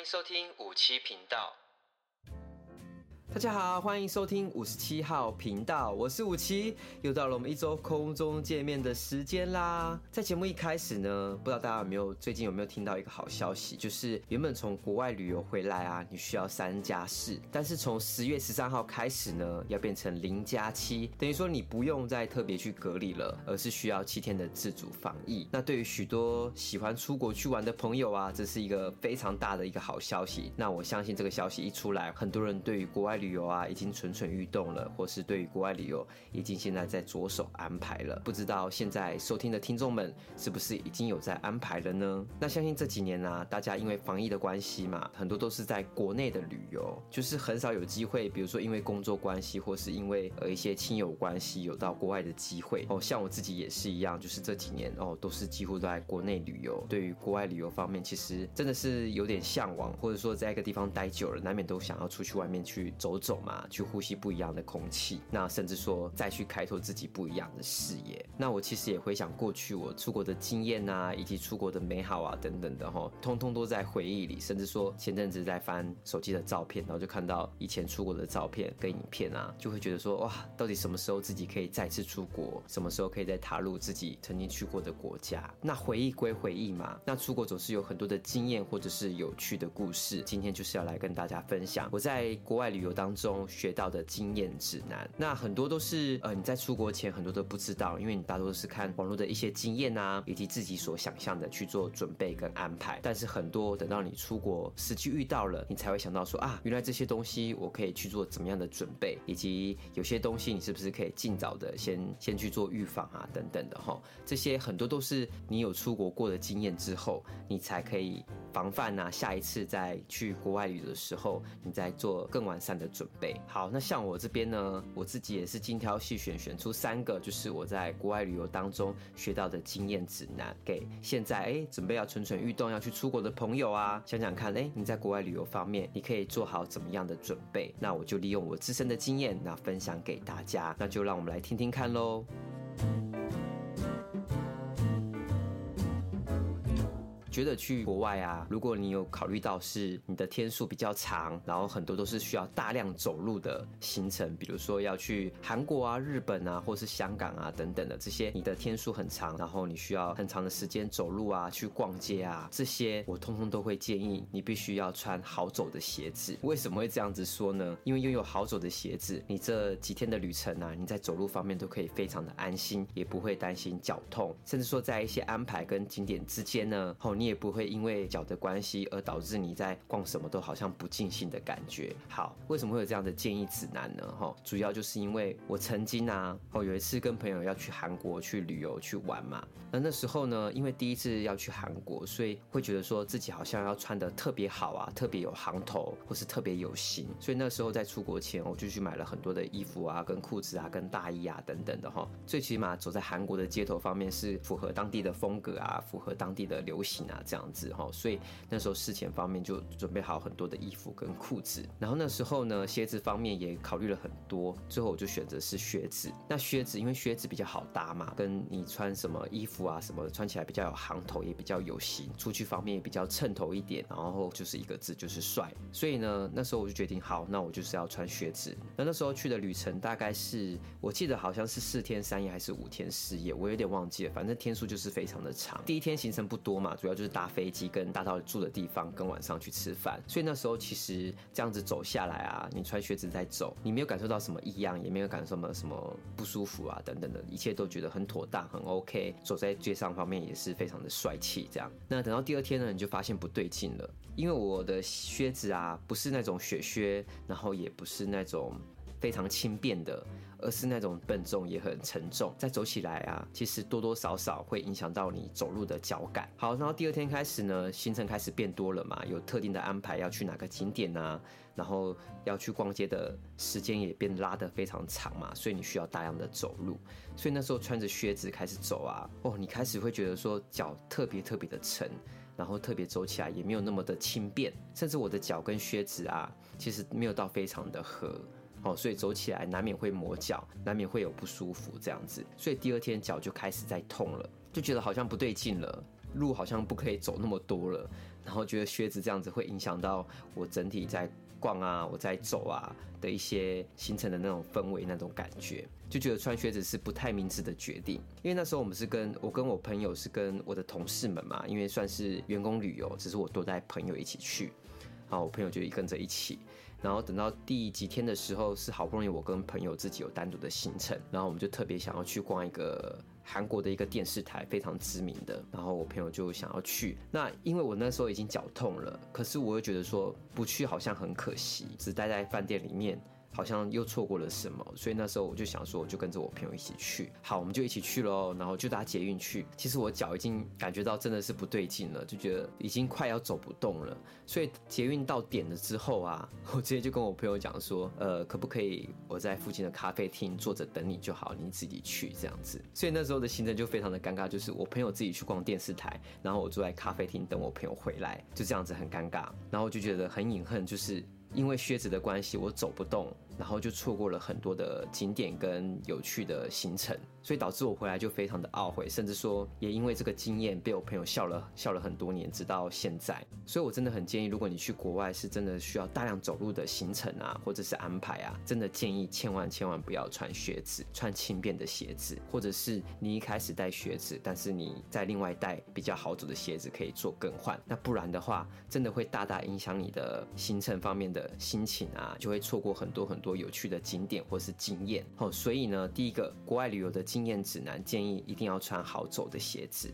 欢迎收听五七频道。大家好，欢迎收听五十七号频道，我是五七，又到了我们一周空中见面的时间啦。在节目一开始呢，不知道大家有没有最近有没有听到一个好消息，就是原本从国外旅游回来啊，你需要三加四，但是从十月十三号开始呢，要变成零加七，等于说你不用再特别去隔离了，而是需要七天的自主防疫。那对于许多喜欢出国去玩的朋友啊，这是一个非常大的一个好消息。那我相信这个消息一出来，很多人对于国外旅游啊，已经蠢蠢欲动了，或是对于国外旅游已经现在在着手安排了。不知道现在收听的听众们是不是已经有在安排了呢？那相信这几年呢、啊，大家因为防疫的关系嘛，很多都是在国内的旅游，就是很少有机会，比如说因为工作关系，或是因为呃一些亲友关系，有到国外的机会。哦，像我自己也是一样，就是这几年哦，都是几乎都在国内旅游。对于国外旅游方面，其实真的是有点向往，或者说在一个地方待久了，难免都想要出去外面去走走走嘛。去呼吸不一样的空气，那甚至说再去开拓自己不一样的视野。那我其实也回想过去我出国的经验啊，以及出国的美好啊等等的哈，通通都在回忆里。甚至说前阵子在翻手机的照片，然后就看到以前出国的照片跟影片啊，就会觉得说哇，到底什么时候自己可以再次出国？什么时候可以再踏入自己曾经去过的国家？那回忆归回忆嘛，那出国总是有很多的经验或者是有趣的故事。今天就是要来跟大家分享我在国外旅游当中。学到的经验指南，那很多都是呃你在出国前很多都不知道，因为你大多都是看网络的一些经验啊，以及自己所想象的去做准备跟安排。但是很多等到你出国实际遇到了，你才会想到说啊，原来这些东西我可以去做怎么样的准备，以及有些东西你是不是可以尽早的先先去做预防啊等等的哈。这些很多都是你有出国过的经验之后，你才可以防范啊，下一次再去国外旅游的时候，你再做更完善的准备。好，那像我这边呢，我自己也是精挑细选，选出三个，就是我在国外旅游当中学到的经验指南，给现在哎准备要蠢蠢欲动要去出国的朋友啊，想想看，哎，你在国外旅游方面，你可以做好怎么样的准备？那我就利用我自身的经验，那分享给大家，那就让我们来听听看喽。觉得去国外啊，如果你有考虑到是你的天数比较长，然后很多都是需要大量走路的行程，比如说要去韩国啊、日本啊，或是香港啊等等的这些，你的天数很长，然后你需要很长的时间走路啊、去逛街啊，这些我通通都会建议你必须要穿好走的鞋子。为什么会这样子说呢？因为拥有好走的鞋子，你这几天的旅程啊，你在走路方面都可以非常的安心，也不会担心脚痛，甚至说在一些安排跟景点之间呢，哦。你也不会因为脚的关系而导致你在逛什么都好像不尽兴的感觉。好，为什么会有这样的建议指南呢？哈，主要就是因为我曾经啊，哦，有一次跟朋友要去韩国去旅游去玩嘛。那那时候呢，因为第一次要去韩国，所以会觉得说自己好像要穿的特别好啊，特别有行头，或是特别有型。所以那时候在出国前，我就去买了很多的衣服啊、跟裤子啊、跟大衣啊等等的哈。最起码走在韩国的街头方面是符合当地的风格啊，符合当地的流行。啊，这样子哈，所以那时候事前方面就准备好很多的衣服跟裤子，然后那时候呢，鞋子方面也考虑了很多，最后我就选择是靴子。那靴子因为靴子比较好搭嘛，跟你穿什么衣服啊什么，穿起来比较有行头，也比较有型，出去方面也比较衬头一点，然后就是一个字就是帅。所以呢，那时候我就决定好，那我就是要穿靴子。那那时候去的旅程大概是我记得好像是四天三夜还是五天四夜，我有点忘记了，反正天数就是非常的长。第一天行程不多嘛，主要就。是搭飞机跟搭到住的地方，跟晚上去吃饭。所以那时候其实这样子走下来啊，你穿靴子在走，你没有感受到什么异样，也没有感受什么什么不舒服啊等等的，一切都觉得很妥当，很 OK。走在街上方面也是非常的帅气。这样，那等到第二天呢，你就发现不对劲了，因为我的靴子啊，不是那种雪靴，然后也不是那种。非常轻便的，而是那种笨重也很沉重，再走起来啊，其实多多少少会影响到你走路的脚感。好，然后第二天开始呢，行程开始变多了嘛，有特定的安排要去哪个景点啊，然后要去逛街的时间也变拉得非常长嘛，所以你需要大量的走路。所以那时候穿着靴子开始走啊，哦，你开始会觉得说脚特别特别的沉，然后特别走起来也没有那么的轻便，甚至我的脚跟靴子啊，其实没有到非常的合。哦，所以走起来难免会磨脚，难免会有不舒服这样子，所以第二天脚就开始在痛了，就觉得好像不对劲了，路好像不可以走那么多了。然后觉得靴子这样子会影响到我整体在逛啊，我在走啊的一些形成的那种氛围，那种感觉，就觉得穿靴子是不太明智的决定。因为那时候我们是跟我跟我朋友是跟我的同事们嘛，因为算是员工旅游，只是我都带朋友一起去，然后我朋友就跟着一起。然后等到第几天的时候，是好不容易我跟朋友自己有单独的行程，然后我们就特别想要去逛一个韩国的一个电视台，非常知名的。然后我朋友就想要去，那因为我那时候已经脚痛了，可是我又觉得说不去好像很可惜，只待在饭店里面。好像又错过了什么，所以那时候我就想说，我就跟着我朋友一起去。好，我们就一起去喽，然后就搭捷运去。其实我脚已经感觉到真的是不对劲了，就觉得已经快要走不动了。所以捷运到点了之后啊，我直接就跟我朋友讲说，呃，可不可以我在附近的咖啡厅坐着等你就好，你自己去这样子。所以那时候的行程就非常的尴尬，就是我朋友自己去逛电视台，然后我坐在咖啡厅等我朋友回来，就这样子很尴尬。然后就觉得很隐恨，就是因为靴子的关系，我走不动。然后就错过了很多的景点跟有趣的行程，所以导致我回来就非常的懊悔，甚至说也因为这个经验被我朋友笑了笑了很多年，直到现在。所以我真的很建议，如果你去国外是真的需要大量走路的行程啊，或者是安排啊，真的建议千万千万不要穿靴子，穿轻便的鞋子，或者是你一开始带靴子，但是你在另外带比较好走的鞋子可以做更换。那不然的话，真的会大大影响你的行程方面的的心情啊，就会错过很多很多。有趣的景点或是经验哦，所以呢，第一个国外旅游的经验指南建议一定要穿好走的鞋子。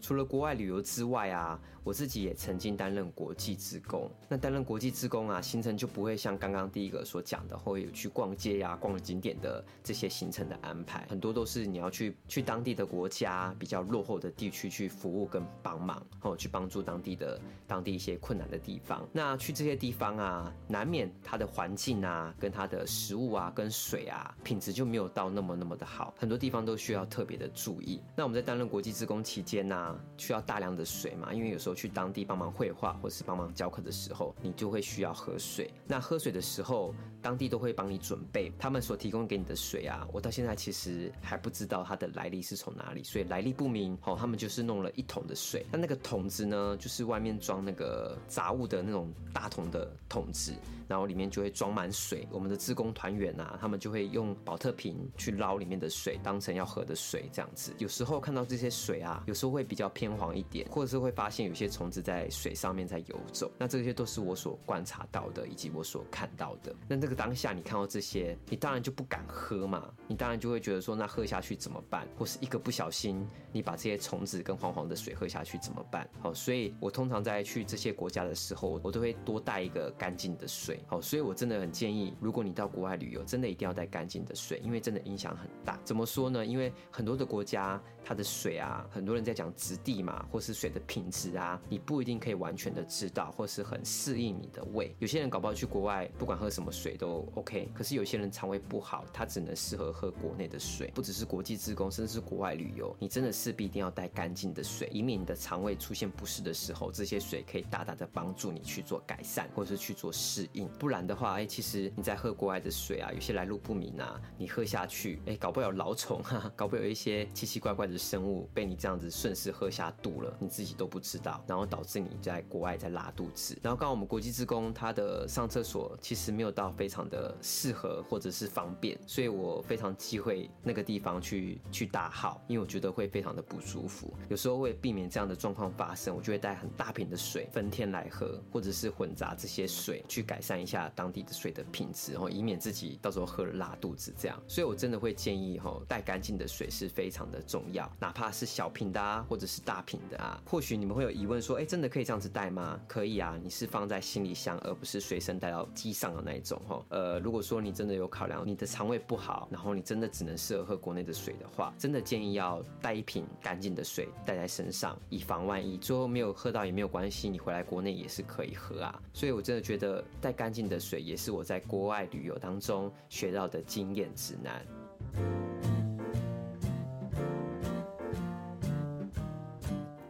除了国外旅游之外啊，我自己也曾经担任国际职工。那担任国际职工啊，行程就不会像刚刚第一个所讲的，会有去逛街呀、啊、逛景点的这些行程的安排。很多都是你要去去当地的国家比较落后的地区去服务跟帮忙，哦，去帮助当地的当地一些困难的地方。那去这些地方啊，难免它的环境啊、跟它的食物啊、跟水啊，品质就没有到那么那么的好。很多地方都需要特别的注意。那我们在担任国际职工期间呢、需要大量的水嘛，因为有时候去当地帮忙绘画或是帮忙教课的时候，你就会需要喝水。那喝水的时候，当地都会帮你准备他们所提供给你的水啊。我到现在其实还不知道它的来历是从哪里，所以来历不明。哦，他们就是弄了一桶的水，那那个桶子呢，就是外面装那个杂物的那种大桶的桶子，然后里面就会装满水。我们的自工团员啊，他们就会用保特瓶去捞里面的水，当成要喝的水这样子。有时候看到这些水啊，有时候会比较偏黄一点，或者是会发现有些虫子在水上面在游走，那这些都是我所观察到的，以及我所看到的。那这个当下你看到这些，你当然就不敢喝嘛，你当然就会觉得说，那喝下去怎么办？或是一个不小心，你把这些虫子跟黄黄的水喝下去怎么办？好，所以我通常在去这些国家的时候，我都会多带一个干净的水。好，所以我真的很建议，如果你到国外旅游，真的一定要带干净的水，因为真的影响很大。怎么说呢？因为很多的国家，它的水啊，很多人在讲质地嘛。或是水的品质啊，你不一定可以完全的知道，或是很适应你的胃。有些人搞不好去国外，不管喝什么水都都 OK。可是有些人肠胃不好，他只能适合喝国内的水。不只是国际志工，甚至是国外旅游，你真的势必一定要带干净的水，以免你的肠胃出现不适的时候，这些水可以大大的帮助你去做改善，或者是去做适应。不然的话，哎，其实你在喝国外的水啊，有些来路不明啊，你喝下去，哎，搞不了老虫，啊，搞不了一些奇奇怪怪的生物被你这样子顺势喝下肚。了，你自己都不知道，然后导致你在国外在拉肚子。然后刚刚我们国际志工他的上厕所其实没有到非常常的适合或者是方便，所以我非常忌讳那个地方去去大号，因为我觉得会非常的不舒服。有时候为避免这样的状况发生，我就会带很大瓶的水分天来喝，或者是混杂这些水去改善一下当地的水的品质，然后以免自己到时候喝了拉肚子这样。所以我真的会建议哈，带干净的水是非常的重要，哪怕是小瓶的啊，或者是大瓶的啊，或许你们会有疑问说，哎，真的可以这样子带吗？可以啊，你是放在行李箱，而不是随身带到机上的那一种哈。呃，如果说你真的有考量你的肠胃不好，然后你真的只能适合喝国内的水的话，真的建议要带一瓶干净的水带在身上，以防万一。最后没有喝到也没有关系，你回来国内也是可以喝啊。所以我真的觉得带干净的水也是我在国外旅游当中学到的经验指南。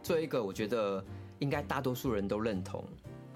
最后一个，我觉得应该大多数人都认同，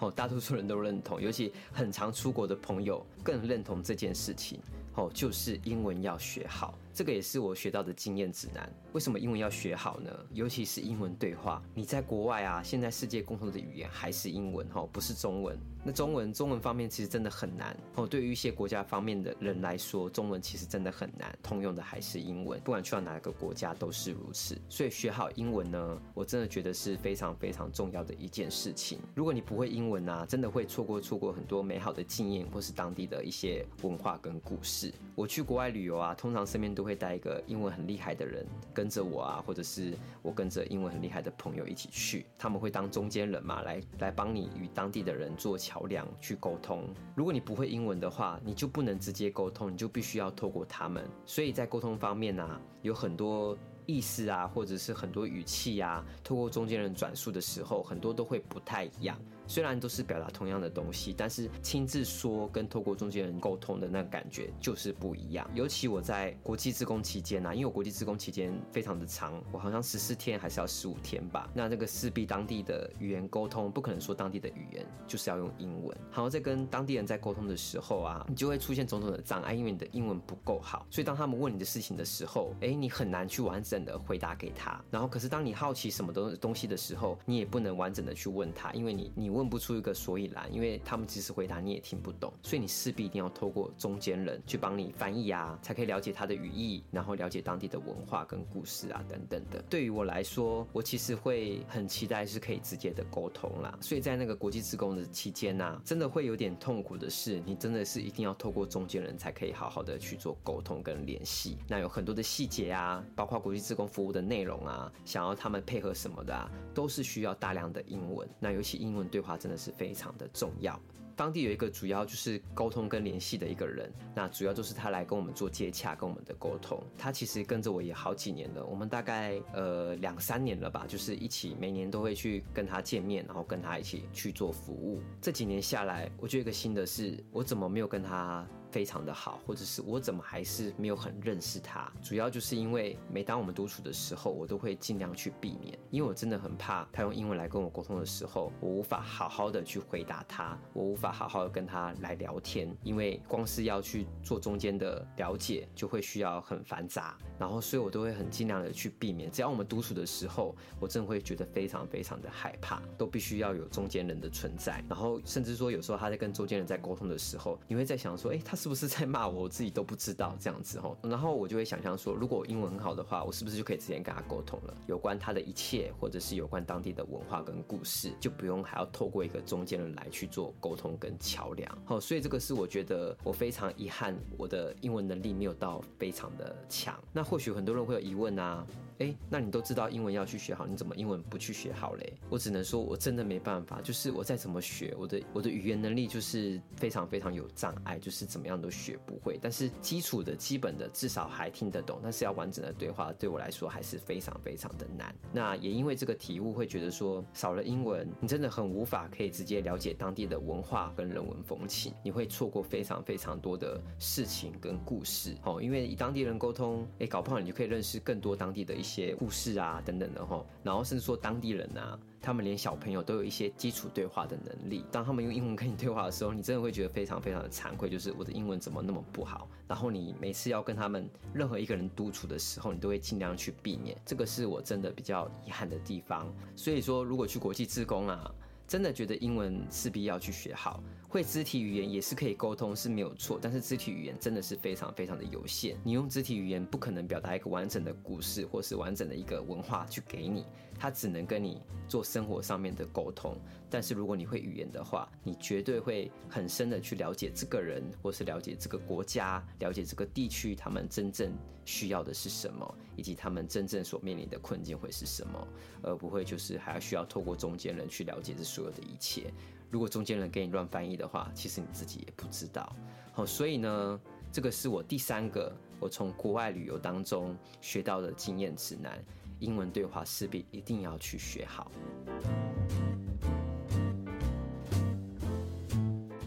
哦，大多数人都认同，尤其很常出国的朋友更认同这件事情，哦，就是英文要学好。这个也是我学到的经验指南。为什么英文要学好呢？尤其是英文对话，你在国外啊，现在世界共同的语言还是英文哈，不是中文。那中文，中文方面其实真的很难哦。对于一些国家方面的人来说，中文其实真的很难，通用的还是英文。不管去到哪个国家都是如此。所以学好英文呢，我真的觉得是非常非常重要的一件事情。如果你不会英文啊，真的会错过错过很多美好的经验，或是当地的一些文化跟故事。我去国外旅游啊，通常身边都会带一个英文很厉害的人跟着我啊，或者是我跟着英文很厉害的朋友一起去，他们会当中间人嘛，来来帮你与当地的人做桥梁去沟通。如果你不会英文的话，你就不能直接沟通，你就必须要透过他们。所以在沟通方面呢、有很多意思啊，或者是很多语气啊，透过中间人转述的时候，很多都会不太一样。虽然都是表达同样的东西，但是亲自说跟透过中间人沟通的那个感觉就是不一样。尤其我在国际志工期间呢、啊，因为我国际志工期间非常的长，我好像十四天还是要十五天吧。那这个势必当地的语言沟通，不可能说当地的语言，就是要用英文。好，在跟当地人在沟通的时候啊，你就会出现种种的障碍，因为你的英文不够好。所以当他们问你的事情的时候，哎，你很难去完整的回答给他。然后，可是当你好奇什么东东西的时候，你也不能完整的去问他，因为你你问。问不出一个所以然，因为他们即使回答你也听不懂，所以你势必一定要透过中间人去帮你翻译啊，才可以了解他的语义，然后了解当地的文化跟故事啊等等的。对于我来说，我其实会很期待是可以直接的沟通啦。所以在那个国际职工的期间呢、真的会有点痛苦的是，你真的是一定要透过中间人才可以好好的去做沟通跟联系。那有很多的细节啊，包括国际职工服务的内容啊，想要他们配合什么的啊，都是需要大量的英文。那尤其英文对话。真的是非常的重要。当地有一个主要就是沟通跟联系的一个人，那主要就是他来跟我们做接洽，跟我们的沟通。他其实跟着我也好几年了，我们大概呃两三年了吧，就是一起每年都会去跟他见面，然后跟他一起去做服务。这几年下来，我觉得一个新的是，我怎么没有跟他非常的好，或者是我怎么还是没有很认识他？主要就是因为每当我们独处的时候，我都会尽量去避免，因为我真的很怕他用英文来跟我沟通的时候，我无法好好的去回答他，我无法好好的跟他来聊天，因为光是要去做中间的了解，就会需要很繁杂，然后所以我都会很尽量的去避免。只要我们独处的时候，我真的会觉得非常非常的害怕，都必须要有中间人的存在，然后甚至说有时候他在跟中间人在沟通的时候，你会在想说，哎，他。是不是在骂我？我自己都不知道这样子吼，然后我就会想象说，如果我英文很好的话，我是不是就可以直接跟他沟通了？有关他的一切，或者是有关当地的文化跟故事，就不用还要透过一个中间人来去做沟通跟桥梁。好，所以这个是我觉得我非常遗憾，我的英文能力没有到非常的强。那或许很多人会有疑问啊。哎，那你都知道英文要去学好，你怎么英文不去学好嘞？我只能说，我真的没办法，就是我再怎么学，我的我的语言能力就是非常非常有障碍，就是怎么样都学不会。但是基础的基本的至少还听得懂，但是要完整的对话，对我来说还是非常非常的难。那也因为这个体悟，会觉得说少了英文，你真的很无法可以直接了解当地的文化跟人文风情，你会错过非常非常多的事情跟故事。哦，因为与当地人沟通，哎，搞不好你就可以认识更多当地的一些。些故事啊，等等的齁，然后甚至说当地人啊，他们连小朋友都有一些基础对话的能力。当他们用英文跟你对话的时候，你真的会觉得非常非常的惭愧，就是我的英文怎么那么不好？然后你每次要跟他们任何一个人独处的时候，你都会尽量去避免。这个是我真的比较遗憾的地方。所以说，如果去国际自工啊，真的觉得英文势必要去学好。会肢体语言也是可以沟通是没有错，但是肢体语言真的是非常非常的有限。你用肢体语言不可能表达一个完整的故事，或是完整的一个文化去给你，它只能跟你做生活上面的沟通。但是如果你会语言的话，你绝对会很深的去了解这个人，或是了解这个国家，了解这个地区，他们真正需要的是什么，以及他们真正所面临的困境会是什么，而不会就是还要需要透过中间人去了解这所有的一切。如果中间人给你乱翻译的话，其实你自己也不知道。好，所以呢，这个是我第三个我从国外旅游当中学到的经验指南：英文对话势必一定要去学好。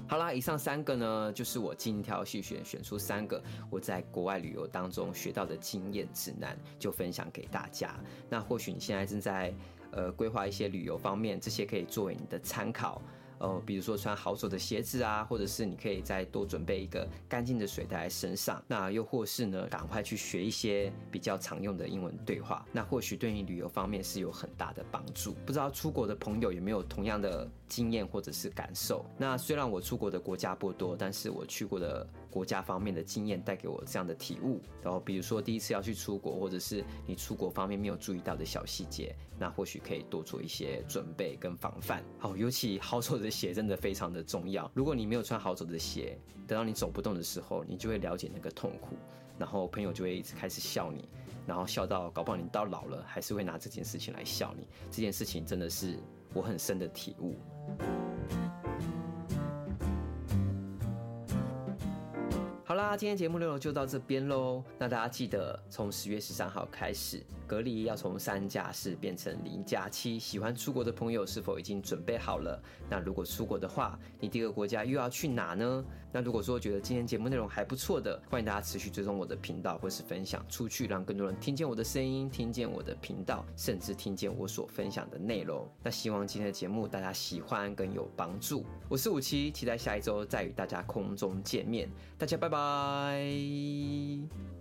好啦，以上三个呢，就是我精挑细选选出三个我在国外旅游当中学到的经验指南，就分享给大家。那或许你现在正在呃规划一些旅游方面，这些可以作为你的参考。呃，比如说穿好走的鞋子啊，或者是你可以再多准备一个干净的水袋在身上。那又或是呢，赶快去学一些比较常用的英文对话，那或许对你旅游方面是有很大的帮助。不知道出国的朋友有没有同样的经验或者是感受？那虽然我出国的国家不多，但是我去过的国家方面的经验带给我这样的体悟。然后比如说第一次要去出国，或者是你出国方面没有注意到的小细节，那或许可以多做一些准备跟防范。好，尤其好走的鞋真的非常的重要。如果你没有穿好走的鞋，等到你走不动的时候，你就会了解那个痛苦，然后朋友就会一直开始笑你，然后笑到搞不好你到老了还是会拿这件事情来笑你。这件事情真的是我很深的体悟。好啦，今天节目内容就到这边喽。那大家记得从十月十三号开始，隔离要从三加四变成零加七。喜欢出国的朋友是否已经准备好了？那如果出国的话，你第二个国家又要去哪呢？那如果说觉得今天节目内容还不错的，欢迎大家持续追踪我的频道，或是分享出去，让更多人听见我的声音，听见我的频道，甚至听见我所分享的内容。那希望今天的节目大家喜欢跟有帮助。我是五七，期待下一周再与大家空中见面。大家拜拜拜。